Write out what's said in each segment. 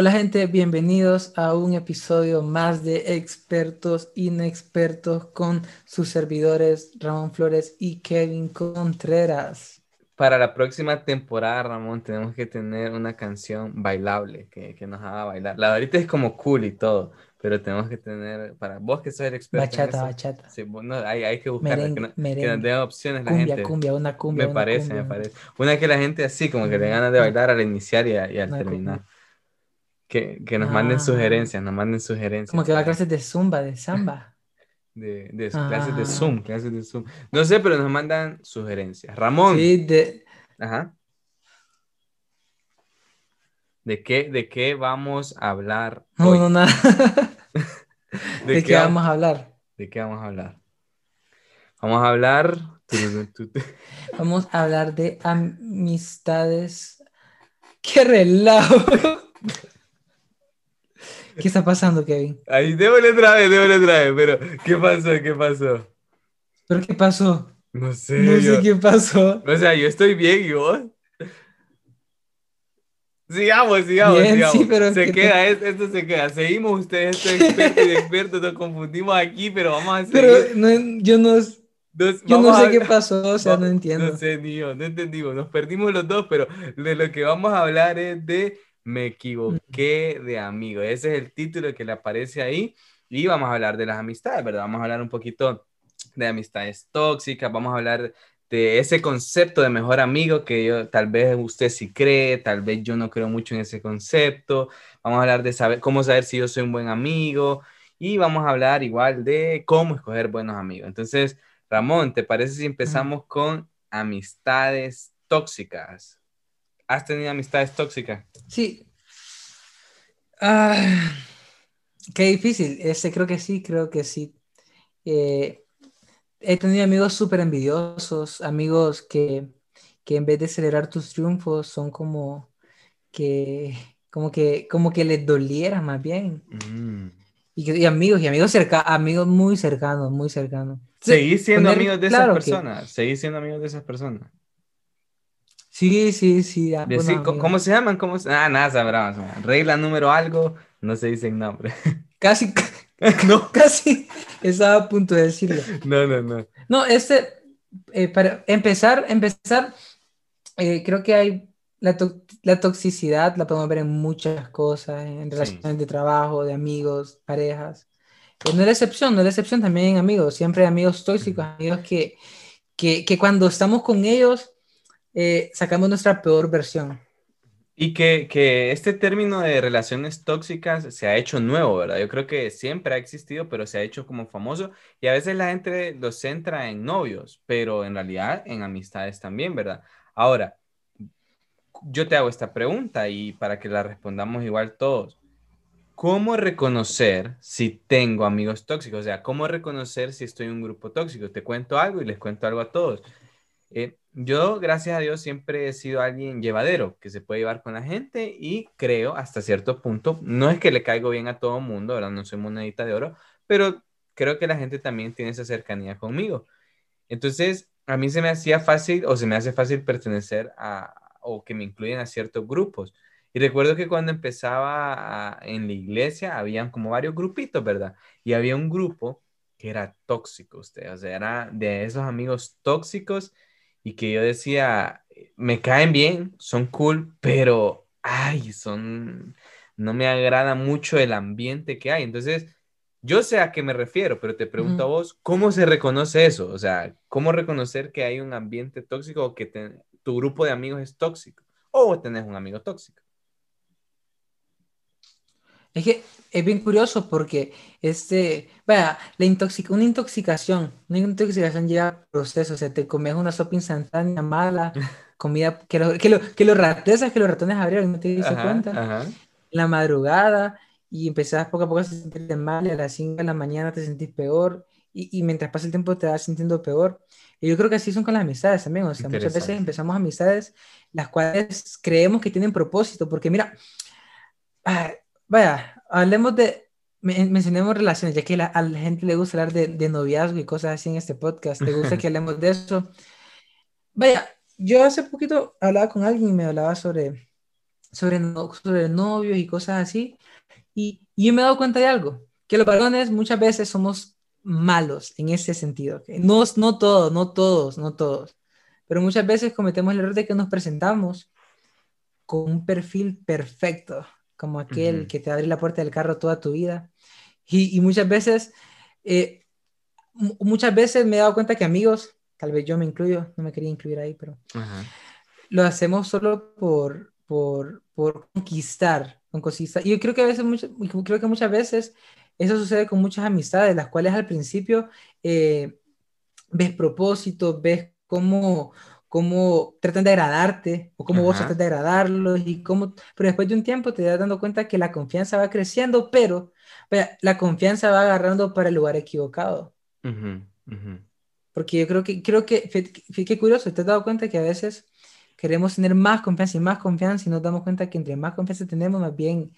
Hola gente, bienvenidos a un episodio más de Expertos Inexpertos con sus servidores Ramón Flores y Kevin Contreras. Para la próxima temporada, Ramón, tenemos que tener una canción bailable que, que nos haga bailar. La de ahorita es como cool y todo, pero tenemos que tener, para vos que sos el experto. Bachata, bachata. Sí, bueno, hay, hay, que buscar merengue, que, no, merengue. que nos den opciones la cumbia, gente. cumbia, una cumbia. me una parece, cumbia. me parece. Una que la gente así, como que le ganas de bailar al iniciar y, a- y al terminar. Que, que nos manden Ah. sugerencias, nos manden sugerencias. Como que va a clases de zumba, de samba. De, de clases de Ah. Zoom, clases de Zoom. No sé, pero nos mandan sugerencias. Ramón. Sí, de... Ajá. ¿De qué, ¿De qué vamos a hablar No, hoy? no, nada. ¿De, ¿De qué vamos a hablar? ¿De qué vamos a hablar? Vamos a hablar... Vamos a hablar de amistades. ¡Qué relajo! ¿Qué está pasando, Kevin? Ahí, démosle otra vez, démosle otra vez, pero ¿qué pasó? ¿Qué pasó? ¿Pero qué pasó? No sé. No yo- sé qué pasó. O sea, yo estoy bien y vos. Sigamos, sigamos, Bien, sigamos. sí, pero se que queda, es- esto se queda. Seguimos ustedes, estos expertos y expertos, nos confundimos aquí, pero vamos a seguir. Pero no, yo no, Nos- yo no sé a- qué pasó, o sea, no Va- entiendo. No sé, ni yo, no entendimos. Nos perdimos los dos, pero de lo que vamos a hablar es de Me equivoqué de amigo. Ese es el título que le aparece ahí. Y vamos a hablar de las amistades, ¿verdad? Vamos a hablar un poquito de amistades tóxicas. Vamos a hablar de ese concepto de mejor amigo que yo, tal vez usted sí cree, tal vez yo no creo mucho en ese concepto. Vamos a hablar de saber cómo saber si yo soy un buen amigo. Y vamos a hablar igual de cómo escoger buenos amigos. Entonces, Ramón, ¿te parece si empezamos con amistades tóxicas? ¿Has tenido amistades tóxicas? Sí. Ah, qué difícil. Este, creo que sí, creo que sí. Eh, he tenido amigos súper envidiosos, amigos que, que en vez de celebrar tus triunfos son como que, como que, como que les doliera más bien. Mm. Y, amigos, y amigos cerca, amigos muy cercanos, muy cercanos. ¿Seguís siendo Poner- amigos de claro esas que- personas? ¿Seguís siendo amigos de esas personas? Sí, sí, sí. ah, buenos ¿cómo, se llaman? ¿Cómo se- Ah, nada, sabrán. Regla número algo, no se dicen nombre. Casi, no, casi estaba a punto de decirlo. no, no, no. No, este, eh, para empezar, empezar, eh, creo que hay la, to- la toxicidad, la podemos ver en muchas cosas, en Sí. relaciones de trabajo, de amigos, parejas. Eh, no es la excepción, no es la excepción también en amigos, siempre hay amigos tóxicos, amigos que, que, que cuando estamos con ellos eh, sacamos nuestra peor versión. Y que, que este término de relaciones tóxicas se ha hecho nuevo, ¿verdad? Yo creo que siempre ha existido, pero se ha hecho como famoso y a veces la gente lo centra en novios, pero en realidad en amistades también, ¿verdad? Ahora, yo te hago esta pregunta y para que la respondamos igual todos. ¿Cómo reconocer si tengo amigos tóxicos? O sea, ¿cómo reconocer si estoy en un grupo tóxico? Te cuento algo y les cuento algo a todos. Eh, yo, gracias a Dios, siempre he sido alguien llevadero, que se puede llevar con la gente y creo hasta cierto punto, no es que le caigo bien a todo mundo, ¿verdad? No soy monedita de oro, pero creo que la gente también tiene esa cercanía conmigo. Entonces, a mí se me hacía fácil o se me hace fácil pertenecer a o que me incluyen a ciertos grupos. Y recuerdo que cuando empezaba en la iglesia, habían como varios grupitos, ¿verdad? Y había un grupo que era tóxico, usted, o sea, era de esos amigos tóxicos y que yo decía, me caen bien, son cool, pero, ay, son, no me agrada mucho el ambiente que hay. Entonces, yo sé a qué me refiero, pero te pregunto a vos, ¿cómo se reconoce eso? O sea, ¿cómo reconocer que hay un ambiente tóxico o que te- tu grupo de amigos es tóxico? O tenés un amigo tóxico. Es que es bien curioso porque este, vaya, la intoxic una intoxicación, una intoxicación lleva proceso, o sea, te comes una sopa instantánea mala, comida que lo, que lo, que lo ratezas, que los ratones abrieron, no te diste cuenta, ajá. la madrugada y empezás poco a poco a sentirte mal y a las 5 de la mañana te sentís peor y, y mientras pasa el tiempo te vas sintiendo peor. Y yo creo que así son con las amistades también, o sea, muchas veces empezamos amistades las cuales creemos que tienen propósito, porque mira, ah, vaya, hablemos de, men- mencionemos relaciones, ya que la- a la gente le gusta hablar de, de noviazgo y cosas así en este podcast, ¿te gusta que hablemos de eso? Vaya, yo hace poquito hablaba con alguien y me hablaba sobre, sobre, sobre novios y cosas así. Y, y yo me he dado cuenta de algo, que los varones muchas veces somos malos en ese sentido. No, no todos, no todos, no todos. Pero muchas veces cometemos el error de que nos presentamos con un perfil perfecto, como aquel que te abre la puerta del carro toda tu vida. Y, y muchas veces, eh, muchas veces me he dado cuenta que amigos, tal vez yo me incluyo, no me quería incluir ahí, pero lo hacemos solo por, por, por conquistar, conquistar. Y yo creo que a veces, creo que muchas veces eso sucede con muchas amistades, las cuales al principio eh, ves propósitos, ves cómo, cómo tratan de agradarte o cómo vos tratas de agradarlos y cómo, pero después de un tiempo te das dando cuenta que la confianza va creciendo, pero, la confianza va agarrando para el lugar equivocado. Porque yo creo que, creo que, qué curioso, te has dado cuenta que a veces queremos tener más confianza y más confianza y nos damos cuenta que entre más confianza tenemos, más bien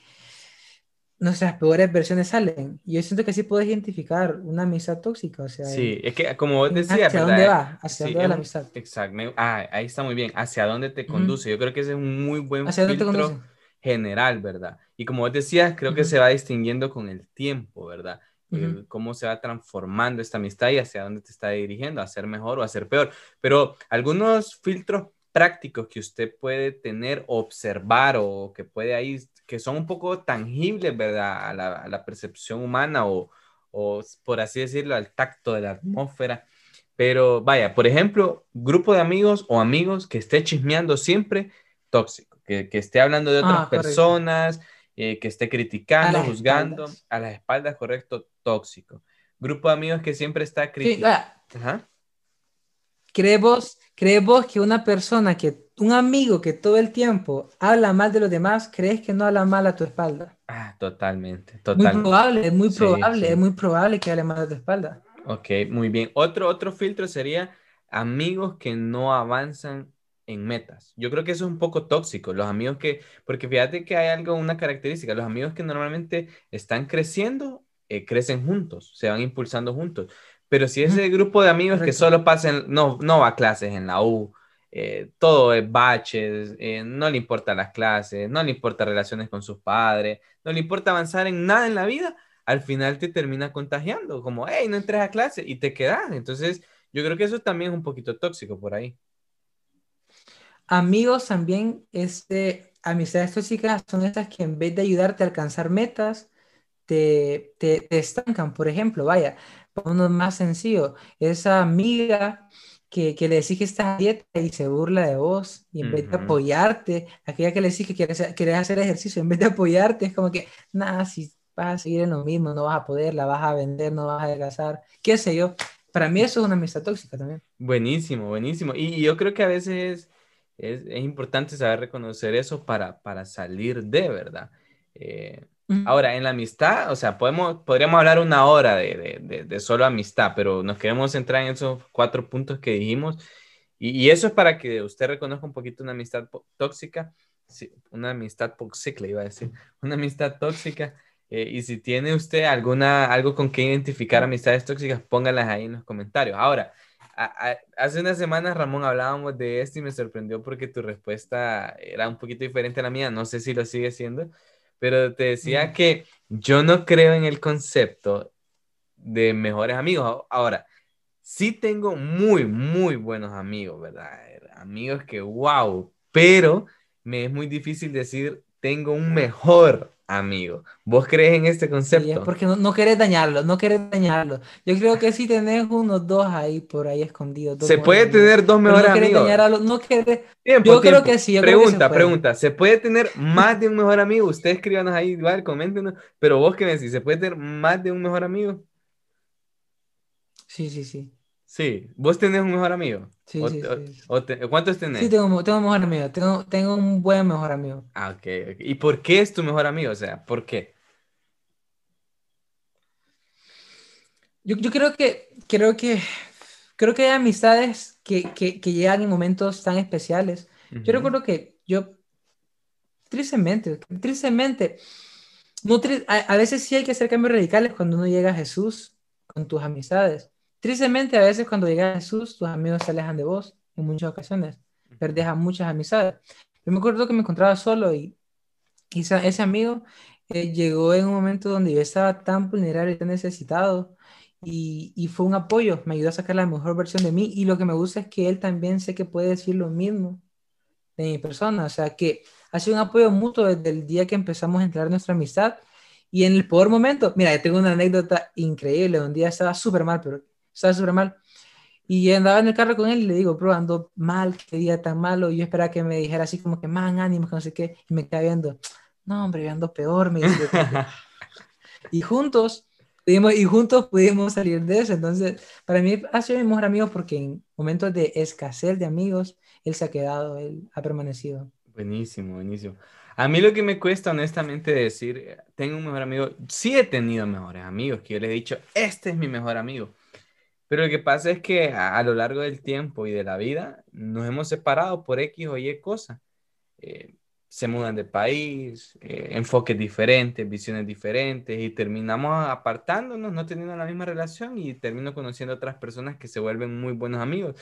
nuestras peores versiones salen. Y yo siento que así puedes identificar una amistad tóxica. O sea, sí, es que como vos decías, ¿hacia dónde va? ¿Hacia dónde va la amistad? Exacto. Ah, ahí está muy bien. ¿Hacia dónde te conduce? Yo creo que ese es un muy buen ¿Hacia filtro general, ¿verdad? Y como vos decías, creo que se va distinguiendo con el tiempo, ¿verdad? cómo se va transformando esta amistad y hacia dónde te está dirigiendo, a ser mejor o a ser peor. Pero algunos filtros prácticos que usted puede tener, observar o que puede ahí que son un poco tangibles, ¿verdad? A la, percepción humana o, o, por así decirlo, al tacto de la atmósfera. Pero vaya, por ejemplo, grupo de amigos o amigos que esté chismeando siempre, tóxico, que, que esté hablando de otras ah, personas, eh, que esté criticando, juzgando, a las espaldas, correcto, tóxico. Grupo de amigos que siempre está criticando. ¿Crees vos que una persona que un amigo que todo el tiempo habla mal de los demás, ¿crees que no habla mal a tu espalda? Ah, totalmente, totalmente. Muy probable, es muy probable, es muy probable que hable mal a tu espalda. Ok, muy bien. Otro, otro filtro sería amigos que no avanzan en metas. Yo creo que eso es un poco tóxico, los amigos que, porque fíjate que hay algo, una característica, los amigos que normalmente están creciendo, eh, crecen juntos, se van impulsando juntos. Pero si ese grupo de amigos que solo pasan, no, no va a clases en la U, eh, todo es baches, eh, no le importa las clases, no le importa relaciones con sus padres, no le importa avanzar en nada en la vida, al final te termina contagiando, como, hey, no entres a clase y te quedas. Entonces, yo creo que eso también es un poquito tóxico por ahí. Amigos también, este, amistades tóxicas son estas que en vez de ayudarte a alcanzar metas, te, te, te estancan. Por ejemplo, vaya, uno más sencillo, esa amiga que, que le decís que estás a dieta y se burla de vos, y en vez de apoyarte, aquella que le decís que quieres, quieres hacer ejercicio, en vez de apoyarte, es como que, nada, si vas a seguir en lo mismo, no vas a poder, la vas a vender, no vas a adelgazar, qué sé yo. Para mí eso es una amistad tóxica también. Buenísimo, buenísimo. Y yo creo que a veces es, es importante saber reconocer eso para, para salir de verdad. Eh, Ahora, en la amistad, o sea, podemos, podríamos hablar una hora de, de, de, solo amistad, pero nos queremos centrar en esos cuatro puntos que dijimos. Y, y eso es para que usted reconozca un poquito una amistad tóxica, sí, una amistad tóxica, iba a decir, una amistad tóxica. Eh, y si tiene usted alguna, algo con que identificar amistades tóxicas, póngalas ahí en los comentarios. Ahora, hace unas semanas, Ramón, hablábamos de esto y me sorprendió porque tu respuesta era un poquito diferente a la mía. No sé si lo sigue siendo, pero te decía que yo no creo en el concepto de mejores amigos. Ahora, sí tengo muy, muy buenos amigos, ¿verdad? Amigos que, wow, pero me es muy difícil decir, tengo un mejor amigo. ¿Vos crees en este concepto? porque no, no, querés dañarlo, no querés dañarlo. Yo creo que sí tenés unos dos ahí por ahí escondidos. Se puede tener dos mejores no amigos. Dañar no querés... yo creo que sí. pregunta, pregunta. ¿Se puede tener más de un mejor amigo? Ustedes escríbanos ahí igual, coméntenos. Pero vos qué me decís, ¿se puede tener más de un mejor amigo? Sí, sí, sí. Sí, ¿vos tenés un mejor amigo? Sí, sí, ¿Cuántos tenés? Sí, tengo, tengo un mejor amigo, tengo, tengo un buen mejor amigo. Ah, ok, ¿Y por qué es tu mejor amigo? O sea, ¿por qué? Yo, yo creo que, creo que, creo que hay amistades que, que, que llegan en momentos tan especiales. Yo recuerdo que yo, tristemente, tristemente, no, a, a veces sí hay que hacer cambios radicales cuando uno llega a Jesús con tus amistades. Tristemente, a veces cuando llega Jesús, tus amigos se alejan de vos en muchas ocasiones. Perdés a muchas amistades. Yo me acuerdo que me encontraba solo y Y ese amigo eh, llegó en un momento donde yo estaba tan vulnerable y tan necesitado y, y, fue un apoyo, me ayudó a sacar la mejor versión de mí y lo que me gusta es que él también sé que puede decir lo mismo de mi persona, o sea que ha sido un apoyo mutuo desde el día que empezamos a entrar en nuestra amistad y en el peor momento, mira, tengo una anécdota increíble, un día estaba súper mal, pero estaba súper mal y andaba en el carro con él y le digo, bro, ando mal, qué día tan malo. Y yo esperaba que me dijera así como que, man, ánimo, que no sé qué. Y me quedaba viendo, no, hombre, yo ando peor, me dice. y juntos, pudimos, y juntos pudimos salir de eso. Entonces, para mí ha sido mi mejor amigo porque en momentos de escasez de amigos, él se ha quedado, él ha permanecido. Buenísimo, buenísimo. A mí lo que me cuesta honestamente decir, tengo un mejor amigo, sí he tenido mejores amigos, que yo le he dicho, este es mi mejor amigo pero lo que pasa es que a, lo largo del tiempo y de la vida nos hemos separado por X o Y cosas. Eh, se mudan de país, eh, enfoques diferentes, visiones diferentes y terminamos apartándonos, no teniendo la misma relación y termino conociendo otras personas que se vuelven muy buenos amigos.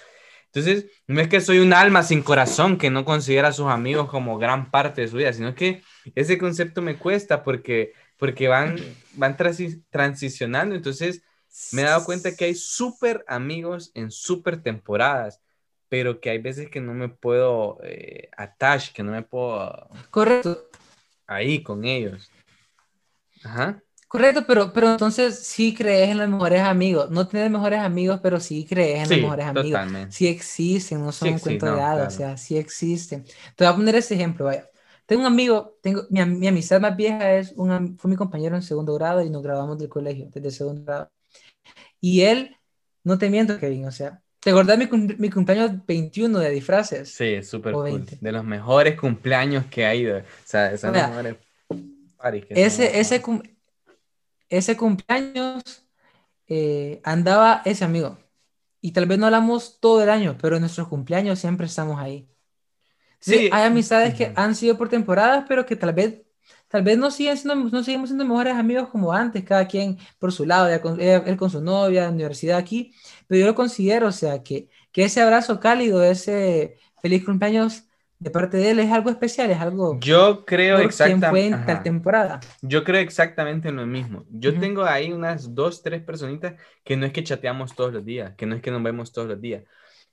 Entonces, no es que soy un alma sin corazón que no considera a sus amigos como gran parte de su vida, sino que ese concepto me cuesta porque, porque van, van transicionando. Entonces, me he dado cuenta que hay súper amigos en súper temporadas, pero que hay veces que no me puedo eh, attach, que no me puedo... Correcto. Ahí con ellos. Ajá. Correcto, pero, pero entonces sí crees en los mejores amigos. No tienes mejores amigos, pero sí crees en los mejores amigos. Totalmente. Sí existen, no son un cuento de hadas, o sea, sí existen. Te voy a poner ese ejemplo, vaya. Tengo un amigo, tengo, mi, mi amistad más vieja es un, fue mi compañero en segundo grado y nos grabamos del colegio, desde segundo grado. Y él, no te miento, Kevin, o sea, ¿te acordás mi, mi cumpleaños 21 de disfraces? Sí, súper cool. De los mejores cumpleaños que ha ido. O sea, esas mejores ese, ese, ese cumpleaños eh, andaba ese amigo. Y tal vez no hablamos todo el año, pero en nuestros cumpleaños siempre estamos ahí. Sí, hay amistades que han sido por temporadas, pero que tal vez tal vez no, siguen siendo, no seguimos siendo mejores amigos como antes, cada quien por su lado, él con su novia, la universidad aquí, pero yo lo considero, o sea, que, que ese abrazo cálido, ese feliz cumpleaños de parte de él es algo especial, es algo... Yo creo exactamente... en temporada. Yo creo exactamente lo mismo. Yo tengo ahí unas dos, tres personitas que no es que chateamos todos los días, que no es que nos vemos todos los días,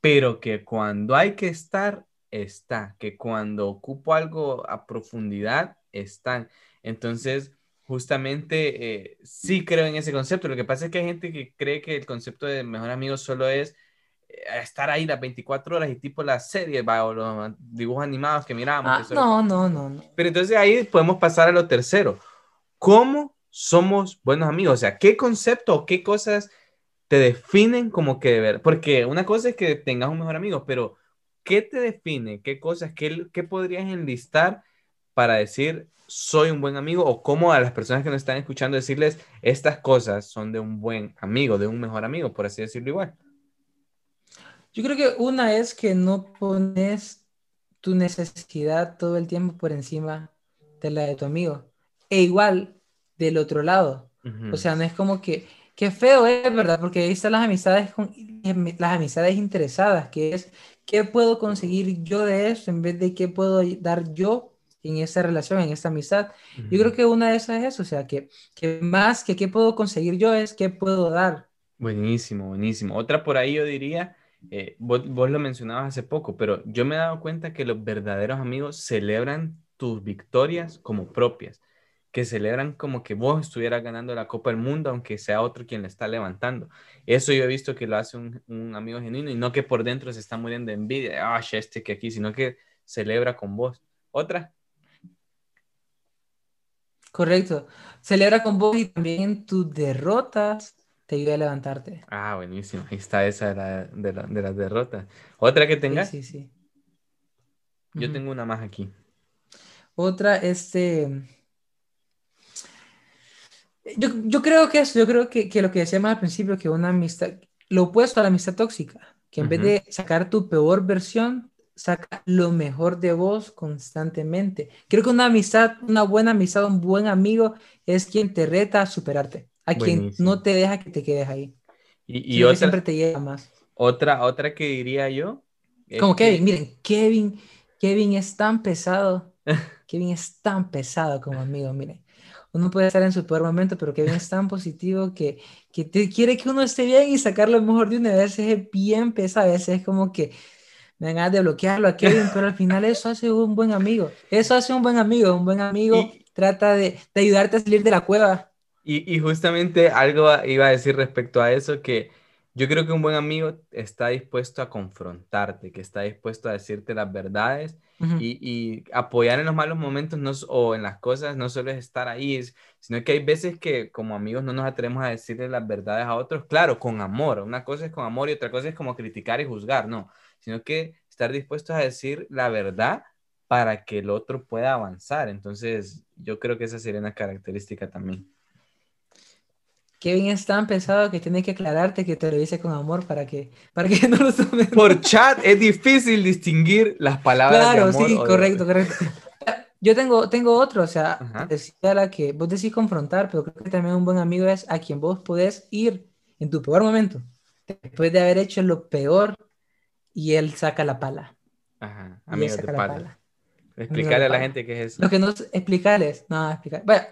pero que cuando hay que estar, está, que cuando ocupo algo a profundidad, están. Entonces, justamente eh, sí creo en ese concepto. Lo que pasa es que hay gente que cree que el concepto de mejor amigo solo es eh, estar ahí las 24 horas y tipo las series o los dibujos animados que miramos. Ah, no, no, no, no. Pero entonces ahí podemos pasar a lo tercero. ¿Cómo somos buenos amigos? O sea, ¿qué concepto o qué cosas te definen como que de ver? Porque una cosa es que tengas un mejor amigo, pero ¿qué te define? ¿Qué cosas? ¿Qué, qué podrías enlistar? Para decir soy un buen amigo o cómo a las personas que nos están escuchando decirles estas cosas son de un buen amigo, de un mejor amigo, por así decirlo igual? Yo creo que una es que no pones tu necesidad todo el tiempo por encima de la de tu amigo. E igual del otro lado. O sea, no es como que, qué feo es, ¿verdad? Porque ahí están las amistades, las amistades interesadas, que es, ¿qué puedo conseguir yo de eso en vez de qué puedo dar yo en esa relación, en esta amistad. Yo creo que una de esas es eso, o sea, que, que más que qué puedo conseguir yo es qué puedo dar. Buenísimo, buenísimo. Otra por ahí yo diría, eh, vos, vos, lo mencionabas hace poco, pero yo me he dado cuenta que los verdaderos amigos celebran tus victorias como propias, que celebran como que vos estuvieras ganando la Copa del Mundo, aunque sea otro quien le está levantando. Eso yo he visto que lo hace un, un amigo genuino y no que por dentro se está muriendo de envidia, ah, este que aquí, sino que celebra con vos. Otra. Correcto. Celebra con vos y también tus derrotas te ayuda a levantarte. Ah, buenísimo. Ahí está esa de, las derrotas. ¿Otra que tengas? Sí, sí, Yo tengo una más aquí. Otra, este... Yo, creo que eso, yo creo que, lo que decíamos al principio, que una amistad, lo opuesto a la amistad tóxica, que en vez de sacar tu peor versión, saca lo mejor de vos constantemente. Creo que una amistad, una buena amistad, un buen amigo es quien te reta a superarte, a quien no te deja que te quedes ahí. Y, otra, siempre te lleva más. Otra, otra que diría yo. Como Kevin, miren, Kevin, Kevin es tan pesado. Kevin es tan pesado como amigo, mire. Uno puede estar en su peor momento, pero Kevin es tan positivo que, que te, quiere que uno esté bien y sacar lo mejor de uno. A veces es bien pesado, a veces es como que me dan ganas de bloquearlo a Kevin, pero al final eso hace un buen amigo. Eso hace un buen amigo. Un buen amigo trata de, de, ayudarte a salir de la cueva. Y, y justamente algo iba a decir respecto a eso, que yo creo que un buen amigo está dispuesto a confrontarte, que está dispuesto a decirte las verdades y, y, apoyar en los malos momentos no, o en las cosas, no solo es estar ahí, sino que hay veces que como amigos no nos atrevemos a decirle las verdades a otros, claro, con amor. Una cosa es con amor y otra cosa es como criticar y juzgar, no, sino que estar dispuestos a decir la verdad para que el otro pueda avanzar. Entonces, yo creo que esa sería una característica también. Kevin es tan pesado que tiene que aclararte que te lo dice con amor para que, para que no lo tomes. Por chat es difícil distinguir las palabras. Claro, de amor sí, correcto, correcto. Yo tengo, tengo otro, o sea, decía la que vos decís confrontar, pero creo que también un buen amigo es a quien vos podés ir en tu peor momento, después de haber hecho lo peor y él saca la pala. Ajá, amigo de pala. Explicarle a la gente qué es eso. Lo que no explicarles, no, explicar. Bueno,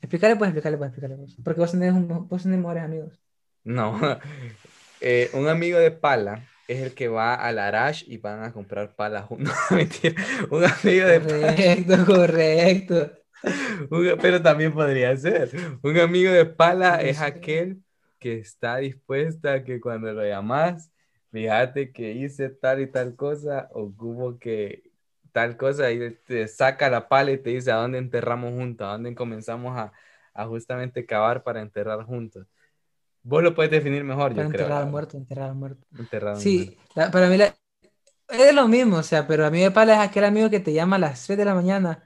Explicarle, pues, explicarle, pues, explicarle. Pues. Porque vos tenés, un, vos tenés mejores amigos. No. Eh, un amigo de pala es el que va al Arash y van a comprar pala juntos. Mentira. Un amigo de Correcto, correcto. pero también podría ser. Un amigo de pala es aquel que está dispuesto a que cuando lo llamas, fíjate que hice tal y tal cosa, o como que tal cosa y te saca la pala y te dice a dónde enterramos juntos, a dónde comenzamos a, a justamente cavar para enterrar juntos. Vos lo puedes definir mejor, yo creo. Enterrar al muerto, enterrar al muerto. sí, para mí es lo mismo, o sea, pero a mí me pala es aquel amigo que te llama a las 3 de la mañana,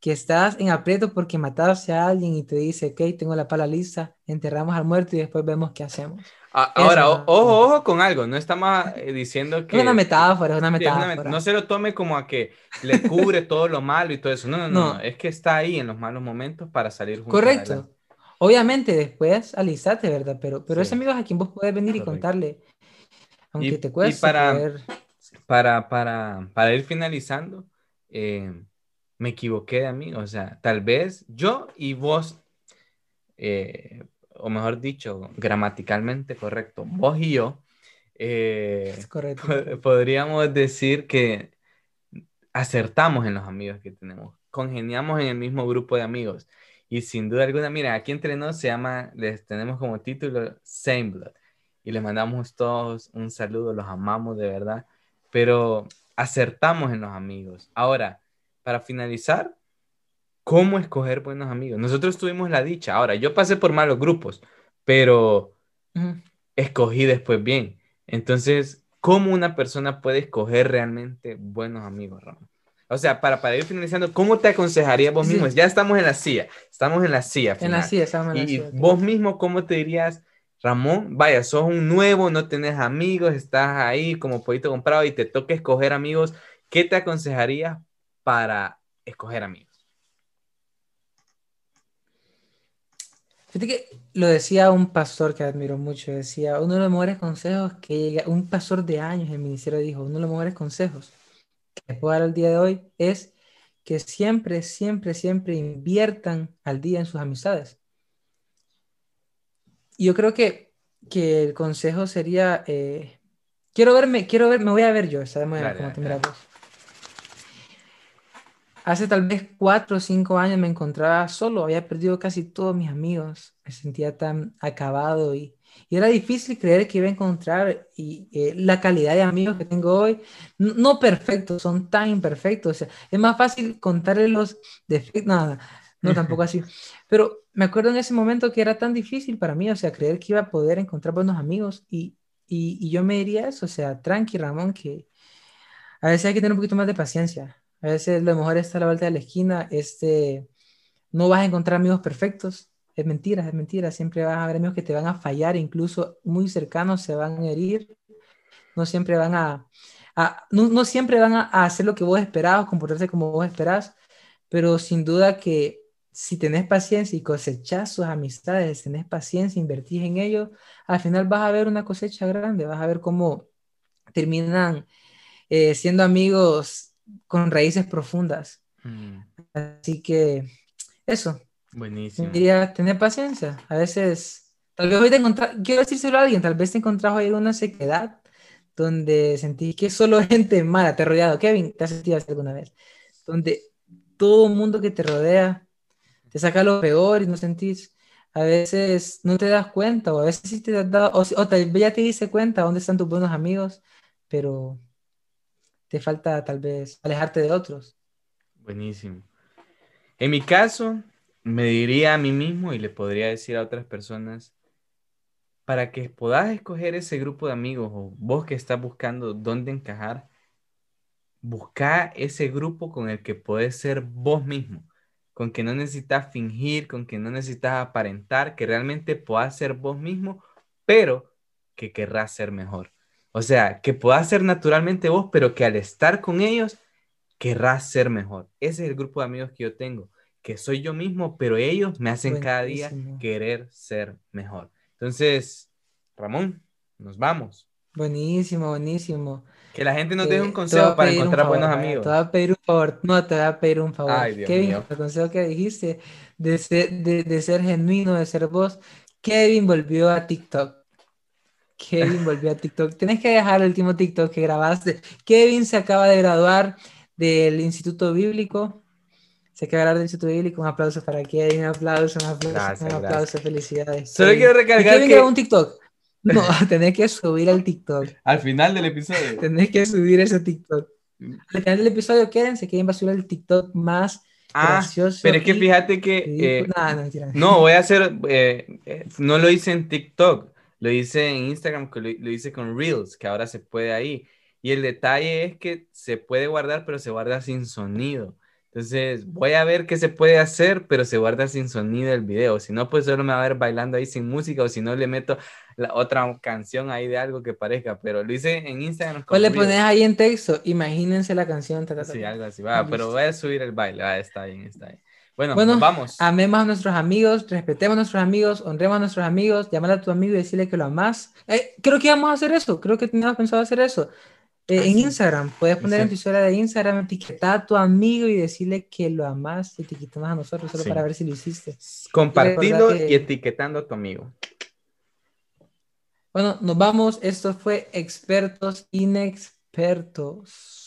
que estás en aprieto porque mataste a alguien y te dice, ok, tengo la pala lista, enterramos al muerto y después vemos qué hacemos. Ahora, ojo, ojo con algo, no estamos eh, diciendo que... Es una metáfora, es una metáfora. no se lo tome como a que le cubre todo lo malo y todo eso. No, no, no, es que está ahí en los malos momentos para salir juntos. Correcto. Obviamente después alistate, ¿verdad? Pero, pero ese amigo es a quien vos podés venir y contarle, aunque te cueste. Y para, para, para, para, ir finalizando, eh, me equivoqué de amigo, o sea, tal vez yo y vos... Eh, o mejor dicho, gramaticalmente correcto, vos y yo, eh, podríamos decir que acertamos en los amigos que tenemos, congeniamos en el mismo grupo de amigos. Y sin duda alguna, mira, aquí entre nos se llama, les tenemos como título Same Blood. Y les mandamos todos un saludo, los amamos de verdad, pero acertamos en los amigos. Ahora, para finalizar, cómo escoger buenos amigos. Nosotros tuvimos la dicha. Ahora, yo pasé por malos grupos, pero escogí después bien. Entonces, ¿cómo una persona puede escoger realmente buenos amigos, Ramón? O sea, para, para ir finalizando, ¿cómo te aconsejarías vos mismo? Ya estamos en la silla, estamos en la silla. En la silla, estamos en la silla. Y vos mismo, ¿cómo te dirías, Ramón? Vaya, sos un nuevo, no tenés amigos, estás ahí como poquito comprado y te toca escoger amigos. ¿Qué te aconsejarías para escoger amigos? Fíjate que lo decía un pastor que admiro mucho, decía, uno de los mejores consejos que llega, un pastor de años en el ministerio dijo, uno de los mejores consejos que puedo dar al día de hoy es que siempre, siempre, siempre inviertan al día en sus amistades. Yo creo que, que el consejo sería, eh, quiero verme, quiero ver, me voy a ver yo, cómo te miras vos. Hace tal vez cuatro o cinco años me encontraba solo, había perdido casi todos mis amigos, me sentía tan acabado y, y era difícil creer que iba a encontrar y, eh, la calidad de amigos que tengo hoy, no, perfectos, son tan imperfectos, o sea, es más fácil contarle los defectos, nada, no tampoco así, pero me acuerdo en ese momento que era tan difícil para mí, o sea, creer que iba a poder encontrar buenos amigos y, y, y yo me diría eso, o sea, tranqui Ramón, que a veces hay que tener un poquito más de paciencia a veces lo mejor está a la vuelta de la esquina. Este, no vas a encontrar amigos perfectos. Es mentira, es mentira. Siempre vas a haber amigos que te van a fallar, incluso muy cercanos se van a herir. No siempre van a, no, siempre van a, hacer lo que vos esperabas, comportarse como vos esperás, pero sin duda que si tenés paciencia y cosechás sus amistades, tenés paciencia, invertís en ellos, al final vas a ver una cosecha grande, vas a ver cómo terminan eh, siendo amigos con raíces profundas. Mm, Así que eso, buenísimo. diría tener paciencia. A veces, tal vez hoy te encontrar, quiero decírselo a alguien, tal vez te encontrás hoy en una sequedad donde sentís que solo gente mala te ha rodeado. Kevin, ¿te has sentido así alguna vez? Donde todo mundo que te rodea te saca lo peor y no sentís. A veces no te das cuenta, o a veces sí te has dado, o, o tal vez ya te diste cuenta dónde están tus buenos amigos, pero te falta tal vez alejarte de otros. Buenísimo. En mi caso, me diría a mí mismo y le podría decir a otras personas, para que puedas escoger ese grupo de amigos o vos que estás buscando dónde encajar, busca ese grupo con el que puedes ser vos mismo, con que no necesitas fingir, con que no necesitas aparentar, que realmente puedas ser vos mismo, pero que querrás ser mejor. O sea, que puedas ser naturalmente vos, pero que al estar con ellos querrás ser mejor. Ese es el grupo de amigos que yo tengo, que soy yo mismo, pero ellos me hacen cada día Buenísimo. querer ser mejor. Entonces, Ramón, nos vamos. Buenísimo, buenísimo. Que la gente nos Eh, deje un consejo para encontrar favor, buenos amigos. Te voy a pedir un favor. No, te voy a pedir un favor. Ay, Dios Kevin, mío. el consejo que dijiste de ser, de, de ser genuino, de ser vos. Kevin volvió a TikTok. Kevin volvió a TikTok. Tienes que dejar el último TikTok que grabaste. Kevin se acaba de graduar del Instituto Bíblico. Se acaba de graduar del Instituto Bíblico. Un aplauso para Kevin. Un aplauso, un aplauso, Gracias, un gracias. aplauso. Felicidades. Solo Kevin. quiero Y recalcar Kevin que grabó un TikTok. No, tenés que subir al TikTok. al final del episodio. Tenés que subir ese TikTok. Al final del episodio, quédense, Kevin va a subir el TikTok más Ah, gracioso. pero es que fíjate que eh, no, mentira. no, voy a hacer, eh, eh, no lo hice en TikTok, lo hice en Instagram, que lo, lo hice con Reels, que ahora se puede ahí. Y el detalle es que se puede guardar, pero se guarda sin sonido. Entonces, voy a ver qué se puede hacer, pero se guarda sin sonido el video. Si no, pues solo me va a ver bailando ahí sin música, o si no, le meto la otra canción ahí de algo que parezca. Pero lo hice en Instagram O le pones ahí en texto, imagínense la canción. ta, ta, ta, Sí, algo así. Va, pero voy a subir el baile. Va, está bien, está bien. Bueno, Bueno, nos vamos. Amemos a nuestros amigos, respetemos a nuestros amigos, honremos a nuestros amigos, llamar a tu amigo y decirle que lo amas. Eh, creo que íbamos a hacer eso, creo que teníamos pensado hacer eso. Eh, en. Instagram, puedes poner en tu historia de Instagram, etiquetar a tu amigo y decirle que lo amas y etiquetarnos a nosotros solo Sí. para ver si lo hiciste. Recordar que- y etiquetando a tu amigo. Bueno, nos vamos. Esto fue Expertos Inexpertos.